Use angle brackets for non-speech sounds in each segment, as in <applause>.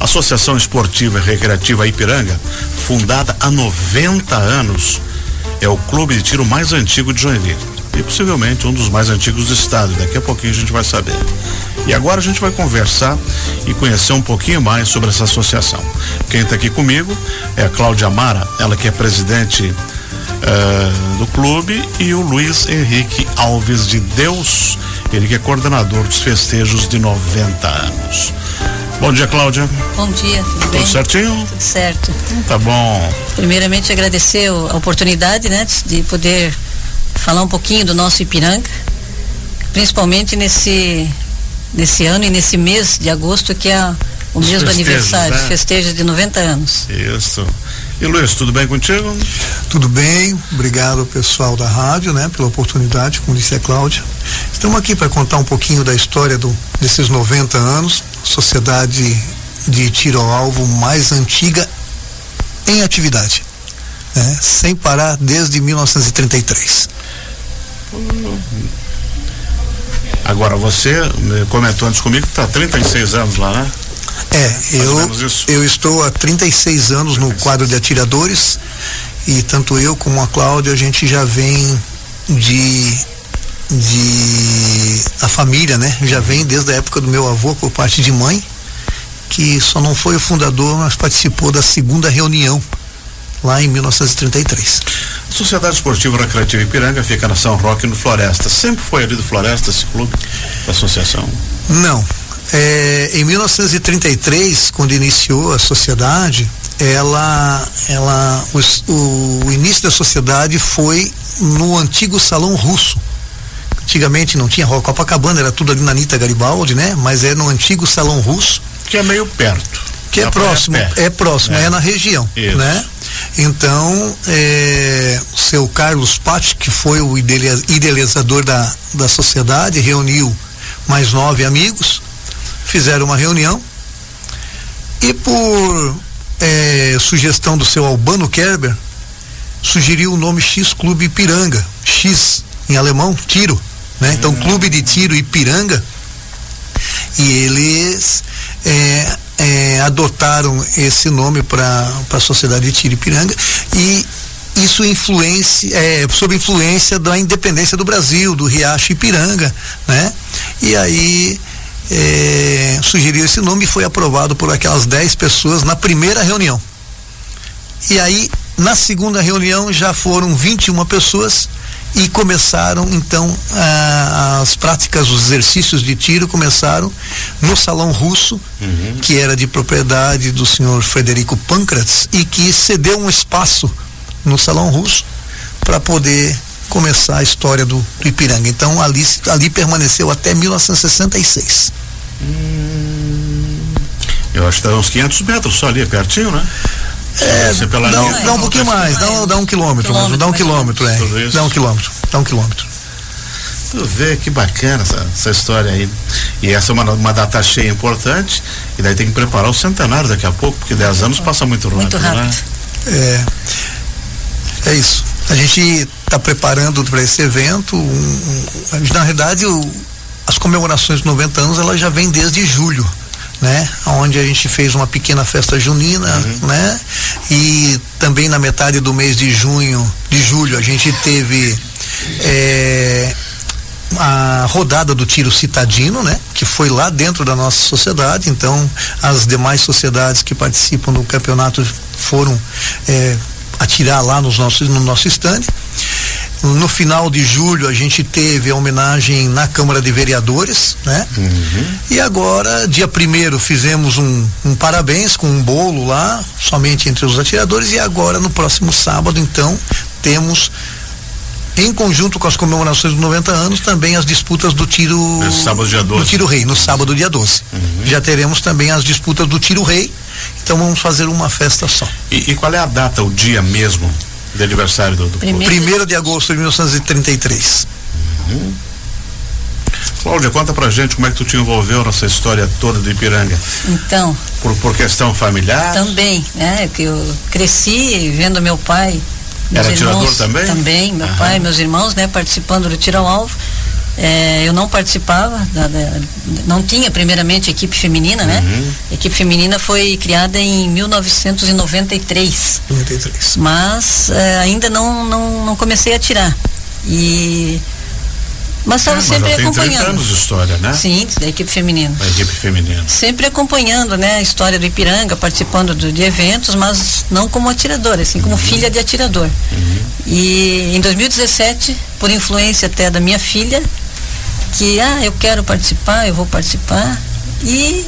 Associação Esportiva e Recreativa Ipiranga, fundada há 90 anos, é o clube de tiro mais antigo de Joinville e possivelmente um dos mais antigos do estado. Daqui a pouquinho a gente vai saber. E agora a gente vai conversar e conhecer um pouquinho mais sobre essa associação. Quem está aqui comigo é a Cláudia Mara, ela que é presidente uh, do clube, e o Luiz Henrique Alves de Deus, ele que é coordenador dos festejos de 90 anos. Bom dia, Cláudia. Bom dia, tudo, tudo bem? certinho? Tudo certo. Tá bom. Primeiramente agradecer a oportunidade, né, de poder falar um pouquinho do nosso Ipiranga, principalmente nesse nesse ano e nesse mês de agosto que é o mês do aniversário, né? festejos de 90 anos. Isso. E Luiz, tudo bem contigo? Tudo bem, obrigado ao pessoal da rádio, né, pela oportunidade, como disse a Cláudia. Estamos aqui para contar um pouquinho da história do, desses 90 anos, sociedade de tiro ao alvo mais antiga em atividade, né, sem parar desde 1933. Agora, você comentou antes comigo que está 36 anos lá, né? É, eu, eu estou há 36 anos no quadro de atiradores e tanto eu como a Cláudia, a gente já vem de de a família, né? Já vem desde a época do meu avô por parte de mãe, que só não foi o fundador, mas participou da segunda reunião lá em 1933. A Sociedade Esportiva Recreativa Ipiranga fica na São Roque, no Floresta. Sempre foi ali do Floresta esse clube, da associação? Não. É, em 1933, quando iniciou a sociedade, ela, ela, o, o início da sociedade foi no antigo Salão Russo, Antigamente não tinha Copacabana, era tudo ali na Anitta Garibaldi, né? Mas é no antigo Salão Russo. Que é meio perto. Que é próximo, é próximo, é. é, na região, Isso. né? Então, é, o seu Carlos Patti, que foi o idealizador da, da sociedade, reuniu mais nove amigos, fizeram uma reunião e por é, sugestão do seu Albano Kerber, sugeriu o nome X Clube Ipiranga, X em alemão, tiro né? Então, Clube de Tiro Ipiranga, e eles é, é, adotaram esse nome para a Sociedade de Tiro Ipiranga e isso influência, é, sob influência da independência do Brasil, do Riacho Ipiranga, né? E aí é, sugeriu esse nome e foi aprovado por aquelas 10 pessoas na primeira reunião. E aí, na segunda reunião, já foram 21 pessoas e começaram então as práticas, os exercícios de tiro começaram no salão russo, uhum. que era de propriedade do senhor Frederico Pancratz e que cedeu um espaço no salão russo para poder começar a história do, do, Ipiranga. Então ali, ali permaneceu até 1966. Hum, eu acho que está uns 500 metros só ali, pertinho, né? É, dá, dá, dá um pouquinho mais, dá, dá um quilômetro, quilômetro dá um quilômetro, é. Dá um quilômetro, dá um quilômetro. Tu vê que bacana essa, essa história aí. E essa é uma, uma data cheia importante, e daí tem que preparar o centenário daqui a pouco, porque 10 anos passa muito rápido. Muito rápido. Né? É, é isso. A gente está preparando para esse evento. Um, um, na realidade, o, as comemorações de 90 anos ela já vem desde julho né? Onde a gente fez uma pequena festa junina, uhum. né? E também na metade do mês de junho, de julho, a gente teve é, a rodada do tiro citadino, né? Que foi lá dentro da nossa sociedade. Então, as demais sociedades que participam do campeonato foram é, atirar lá nos nossos, no nosso estande. No final de julho a gente teve a homenagem na Câmara de Vereadores, né? Uhum. E agora, dia primeiro, fizemos um, um, parabéns com um bolo lá, somente entre os atiradores, e agora no próximo sábado, então, temos em conjunto com as comemorações dos 90 anos, também as disputas do tiro. Esse sábado dia 12. Do tiro rei, no sábado dia 12. Uhum. Já teremos também as disputas do tiro rei. Então vamos fazer uma festa só. E, e qual é a data, o dia mesmo de aniversário do, do Primeiro, Primeiro de agosto de 1933. Uhum. Cláudia, conta pra gente como é que tu te envolveu nessa história toda do Ipiranga. Então. Por, por questão familiar? Também, né? Que eu cresci vendo meu pai. Era irmãos, tirador também? Também, meu Aham. pai, meus irmãos, né? Participando do tiro ao alvo. É, eu não participava, da, da, não tinha primeiramente equipe feminina, né? Uhum. A equipe feminina foi criada em 1993. 93. Mas é, ainda não, não, não comecei a tirar. E mas estava é, sempre mas acompanhando. Tem anos de história, né? Sim, da equipe feminina. Da equipe feminina. Sempre acompanhando, né, a história do Ipiranga, participando do, de eventos, mas não como atiradora, assim, como uhum. filha de atirador. Uhum. E em 2017, por influência até da minha filha, que ah, eu quero participar, eu vou participar e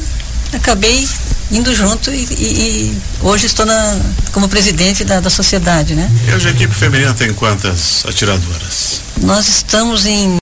acabei indo junto e, e, e hoje estou na, como presidente da, da sociedade, né? E hoje a equipe feminina tem quantas atiradoras? Nós estamos em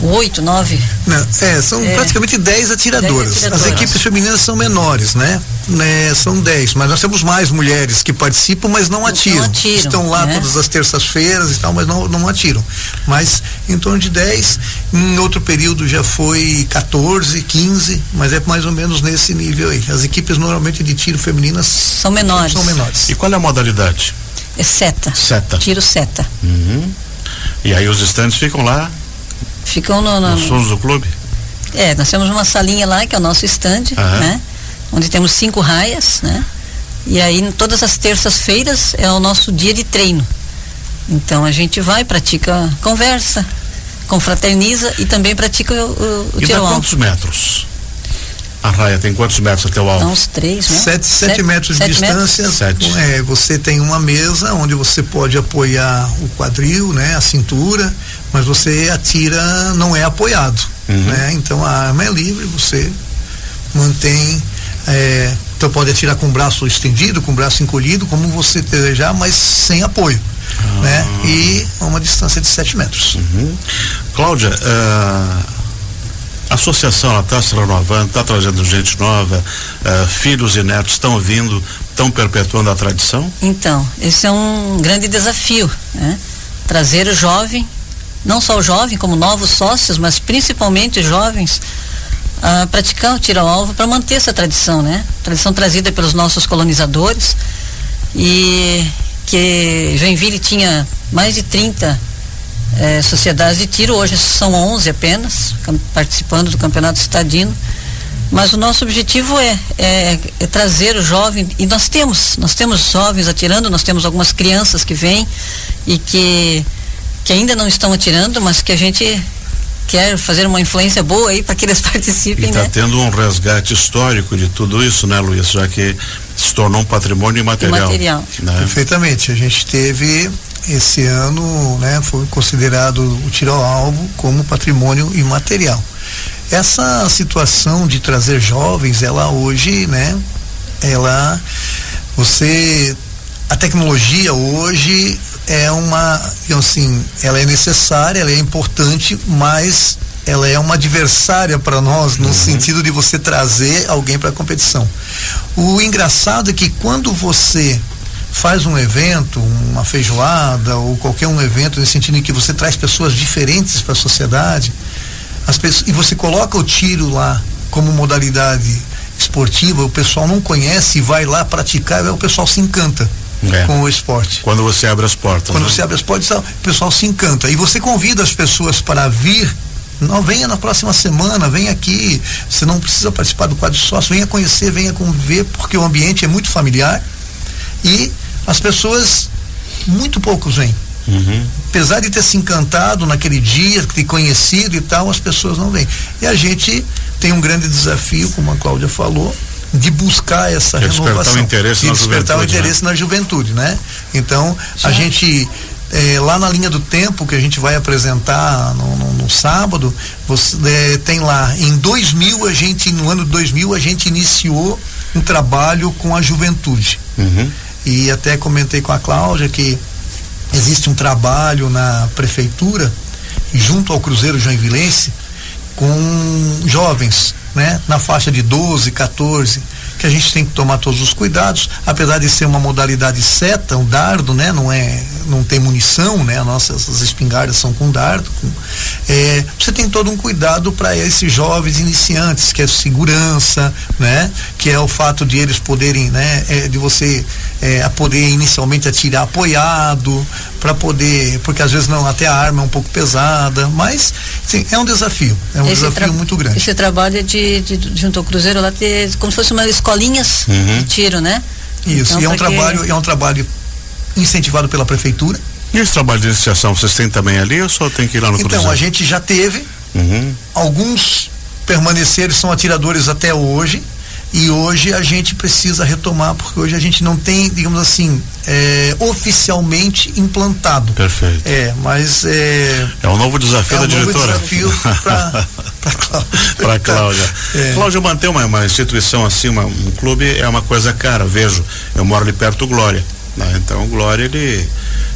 oito, nove. Não, é, são é, praticamente dez atiradoras. dez atiradoras. As equipes femininas são menores, né? Né? São dez, mas nós temos mais mulheres que participam, mas não atiram. Não atiram Estão lá né? todas as terças-feiras e tal, mas não, não atiram. Mas em torno de dez, em outro período já foi 14, 15, mas é mais ou menos nesse nível aí. As equipes normalmente de tiro femininas são menores. São menores. E qual é a modalidade? É seta. Seta. Tiro seta. Uhum. E aí os estantes ficam lá Ficam no, no, Nos fundos do clube? É, nós temos uma salinha lá, que é o nosso estande, né? Onde temos cinco raias, né? E aí, todas as terças-feiras é o nosso dia de treino. Então, a gente vai, pratica conversa, confraterniza e também pratica o, o, o e tiro quantos metros? A raia tem quantos metros até o alvo? uns três, né? Sete, sete, sete metros sete de distância. Sete. É, você tem uma mesa onde você pode apoiar o quadril, né? A cintura, mas você atira, não é apoiado, uhum. né? Então a arma é livre, você mantém, é, então pode atirar com o braço estendido, com o braço encolhido, como você desejar, mas sem apoio. Ah. Né? E a uma distância de 7 metros. Uhum. Cláudia, uh a associação está se renovando, está trazendo gente nova, uh, filhos e netos estão vindo, estão perpetuando a tradição? Então, esse é um grande desafio, né? Trazer o jovem, não só o jovem, como novos sócios, mas principalmente jovens, a praticar o tiro ao alvo para manter essa tradição, né? Tradição trazida pelos nossos colonizadores e que Joinville tinha mais de 30 é, sociedades de tiro, hoje são 11 apenas, participando do campeonato estadino. Mas o nosso objetivo é, é, é, trazer o jovem, e nós temos, nós temos jovens atirando, nós temos algumas crianças que vêm e que, que ainda não estão atirando, mas que a gente quer fazer uma influência boa aí para que eles <laughs> participem. está né? tendo um resgate histórico de tudo isso, né, Luiz? Já que se tornou um patrimônio imaterial. Imaterial. Né? Perfeitamente. A gente teve esse ano né, foi considerado o tiro alvo como patrimônio imaterial. Essa situação de trazer jovens, ela hoje, né, ela, você, a tecnologia hoje é uma, assim, ela é necessária, ela é importante, mas ela é uma adversária para nós no uhum. sentido de você trazer alguém para a competição. O engraçado é que quando você faz um evento, uma feijoada ou qualquer um evento nesse sentido em que você traz pessoas diferentes para a sociedade, as pessoas, e você coloca o tiro lá como modalidade esportiva, o pessoal não conhece e vai lá praticar, o pessoal se encanta. É. com o esporte. Quando você abre as portas. Quando né? você abre as portas, o pessoal se encanta. E você convida as pessoas para vir. Não, venha na próxima semana, venha aqui. Você não precisa participar do quadro de sócio, venha conhecer, venha conviver, porque o ambiente é muito familiar. E as pessoas, muito poucos vêm. Uhum. Apesar de ter se encantado naquele dia, ter conhecido e tal, as pessoas não vêm. E a gente tem um grande desafio, como a Cláudia falou, de buscar essa que renovação. Despertar o interesse e na despertar o interesse né? na juventude, né? Então, Sim. a gente é, lá na linha do tempo que a gente vai apresentar no, no, no sábado, você, é, tem lá, em 2000 a gente, no ano 2000 a gente iniciou um trabalho com a juventude. Uhum. E até comentei com a Cláudia que existe um trabalho na prefeitura, junto ao Cruzeiro Joinvilense, com jovens, né, na faixa de 12, 14, que a gente tem que tomar todos os cuidados, apesar de ser uma modalidade seta, um dardo, né? Não é, não tem munição, né? Nossas as espingardas são com dardo. Com, é, você tem todo um cuidado para esses jovens iniciantes, que é segurança, né? Que é o fato de eles poderem, né? É, de você é, a poder inicialmente atirar apoiado, para poder, porque às vezes não, até a arma é um pouco pesada, mas sim, é um desafio, é um esse desafio muito grande. Esse trabalho é de, de, de junto ao Cruzeiro lá ter como se fosse uma escolinhas uhum. de tiro, né? Isso, então, e é um trabalho, é um trabalho incentivado pela prefeitura. E esse trabalho de iniciação vocês têm também ali ou só tem que ir lá no então, Cruzeiro? Então, a gente já teve, uhum. alguns permaneceram, são atiradores até hoje, e hoje a gente precisa retomar, porque hoje a gente não tem, digamos assim, é, oficialmente implantado. Perfeito. É, mas é. É um novo desafio é um da novo diretora. desafio para <laughs> Cláudia. para Cláudia. É. Cláudia, manter uma, uma instituição assim, uma, um clube é uma coisa cara. Vejo, eu moro ali perto do Glória. Né? Então, o Glória, ele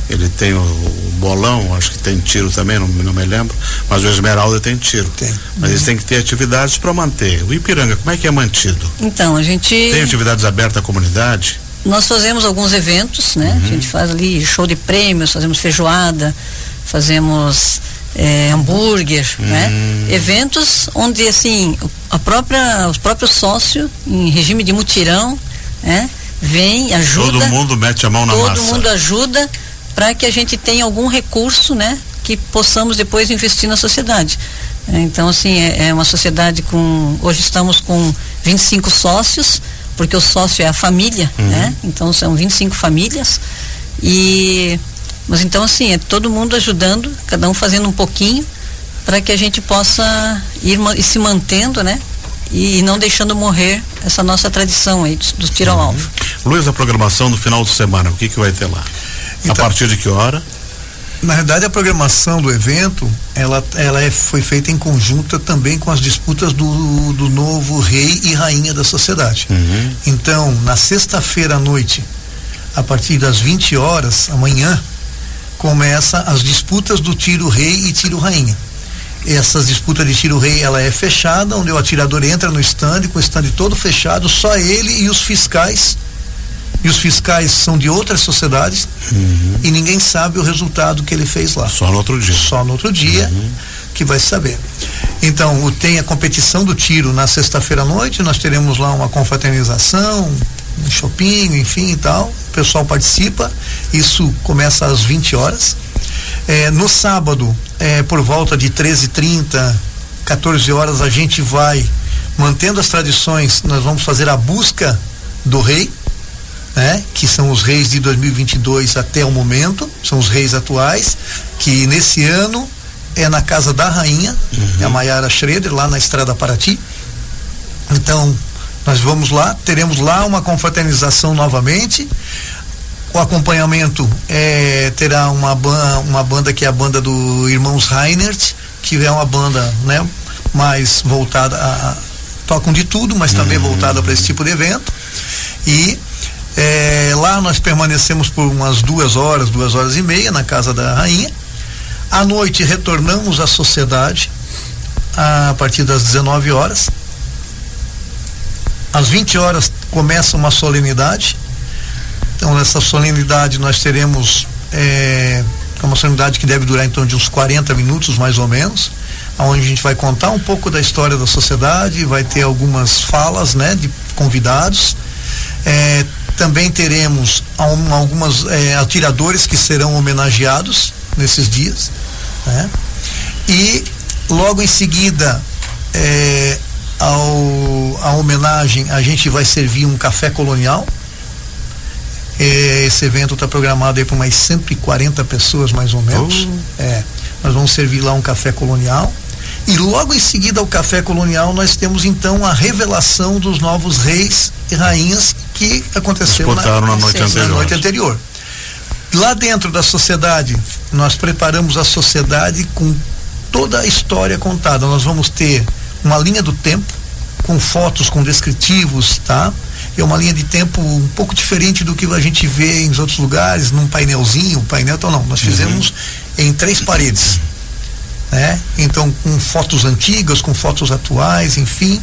ele tem o, o, bolão, acho que tem tiro também, não, não me lembro, mas o Esmeralda tem tiro. Tem. Mas eles têm que ter atividades para manter. O Ipiranga, como é que é mantido? Então, a gente. Tem atividades abertas à comunidade? Nós fazemos alguns eventos, né? Uhum. A gente faz ali show de prêmios, fazemos feijoada, fazemos é, hambúrguer, né? uhum. né? Eventos onde assim a própria, os próprios sócios em regime de mutirão, né? Vem, ajuda. Todo mundo mete a mão na todo massa. Todo mundo ajuda para que a gente tenha algum recurso, né, que possamos depois investir na sociedade. É, então, assim, é, é, uma sociedade com. Hoje estamos com 25 sócios, porque o sócio é a família, uhum. né? Então são 25 famílias. E. Mas então, assim, é todo mundo ajudando, cada um fazendo um pouquinho, para que a gente possa ir, ir se mantendo, né? E, e, não deixando morrer essa nossa tradição aí do, do tiro ao alvo. Uhum. Luiz, a programação do final de semana, o que, que vai ter lá? Então, a partir de que hora? Na verdade, a programação do evento, ela, ela é, foi feita em conjunta também com as disputas do, do novo rei e rainha da sociedade. Uhum. Então, na sexta-feira à noite, a partir das 20 horas, amanhã, começa as disputas do tiro rei e tiro rainha. Essas disputas de tiro rei, ela é fechada, onde o atirador entra no stand, com o stand todo fechado, só ele e os fiscais e os fiscais são de outras sociedades uhum. e ninguém sabe o resultado que ele fez lá. Só no outro dia. Só no outro dia uhum. que vai saber. Então, tem a competição do tiro na sexta-feira à noite, nós teremos lá uma confraternização, um shopping, enfim e tal. O pessoal participa, isso começa às 20 horas. É, no sábado, é, por volta de 13h30, 14 horas, a gente vai, mantendo as tradições, nós vamos fazer a busca do rei né? Que são os reis de 2022 até o momento, são os reis atuais, que nesse ano é na casa da rainha, uhum. a Maiara Schroeder, lá na Estrada Paraty. Então, nós vamos lá, teremos lá uma confraternização novamente. O acompanhamento é, terá uma, ban uma banda que é a banda do Irmãos Reinert, que é uma banda né, mais voltada a, a tocam de tudo, mas também uhum. voltada para esse tipo de evento. E é, lá nós permanecemos por umas duas horas, duas horas e meia na casa da rainha. À noite retornamos à sociedade a partir das 19 horas. Às 20 horas começa uma solenidade. Então nessa solenidade nós teremos é, uma solenidade que deve durar torno de uns 40 minutos mais ou menos, onde a gente vai contar um pouco da história da sociedade, vai ter algumas falas, né, de convidados. É, também teremos um, algumas é, atiradores que serão homenageados nesses dias. Né? E logo em seguida, é, ao, a homenagem, a gente vai servir um café colonial. É, esse evento está programado para umas 140 pessoas, mais ou menos. Uh. É, nós vamos servir lá um café colonial. E logo em seguida ao café colonial nós temos então a revelação dos novos reis e rainhas que aconteceu na, na, noite na, noite anterior. Lá dentro da sociedade, nós preparamos a sociedade com toda a história contada. Nós vamos ter uma linha do tempo com fotos, com descritivos, tá? É uma linha de tempo um pouco diferente do que a gente vê em outros lugares, num painelzinho, painel, então não, nós fizemos uhum. em três paredes né? Então, com fotos antigas, com fotos atuais, enfim,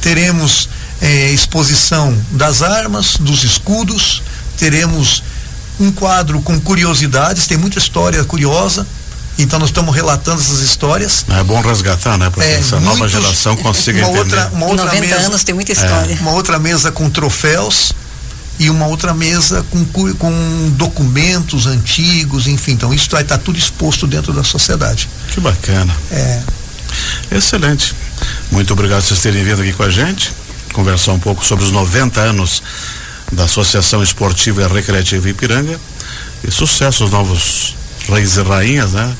teremos eh, exposição das armas, dos escudos, teremos um quadro com curiosidades, tem muita história curiosa. Então nós estamos relatando essas histórias. É bom resgatar, né? Para que é, essa muitos, nova geração consiga uma entender. Outra, uma outra 90 mesa, anos tem muita história. É, uma outra mesa com troféus e uma outra mesa com, com documentos antigos, enfim. Então isso vai estar tudo exposto dentro da sociedade. Que bacana. É. Excelente. Muito obrigado por vocês terem vindo aqui com a gente, conversar um pouco sobre os 90 anos da Associação Esportiva e Recreativa Ipiranga e sucesso aos novos reis e rainhas, né?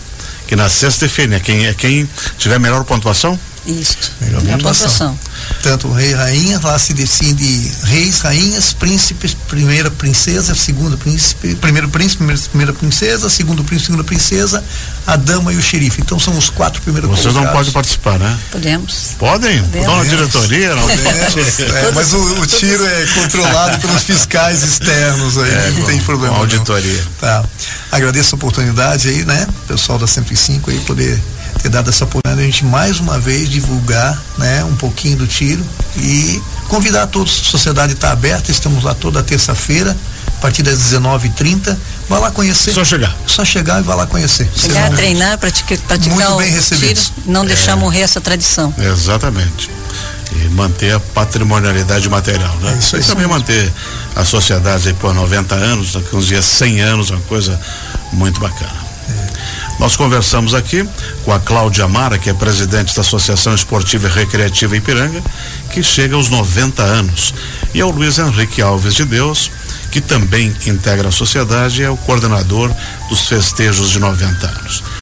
Que na sexta define, é quem, é quem tiver melhor pontuação? Isso. Melhor é pontuação. Tanto rei e rainha, lá se decide reis, rainhas, príncipes, primeira princesa, segunda príncipe, primeiro príncipe, primeira, primeira princesa, segundo príncipe, segunda princesa, a dama e o xerife. Então são os quatro primeiros Vocês colocados. não podem participar, né? Podemos. Podem? Estão na diretoria? Não? Podemos, é, mas o, o, tiro é controlado pelos fiscais externos aí, é, não tem problema. Auditoria. Não. Tá. Agradeço a oportunidade aí, né? Pessoal da 105 aí poder ter dado essa oportunidade a gente mais uma vez divulgar né, um pouquinho do tiro e convidar a todos, a sociedade está aberta, estamos lá toda terça-feira, a partir das 19h30. Vá lá conhecer. Só chegar. Só chegar e vá lá conhecer. Chegar, treinar, praticar, praticar Muito bem recebido. Tiro, não deixar é, morrer essa tradição. Exatamente. E manter a patrimonialidade material, né? É isso aí. E também manter a sociedade aí por 90 anos, daqui uns dias 100 anos, uma coisa muito bacana. Nós conversamos aqui com a Cláudia Amara, que é presidente da Associação Esportiva e Recreativa Ipiranga, que chega aos 90 anos, e ao Luiz Henrique Alves de Deus, que também integra a sociedade e é o coordenador dos festejos de 90 anos.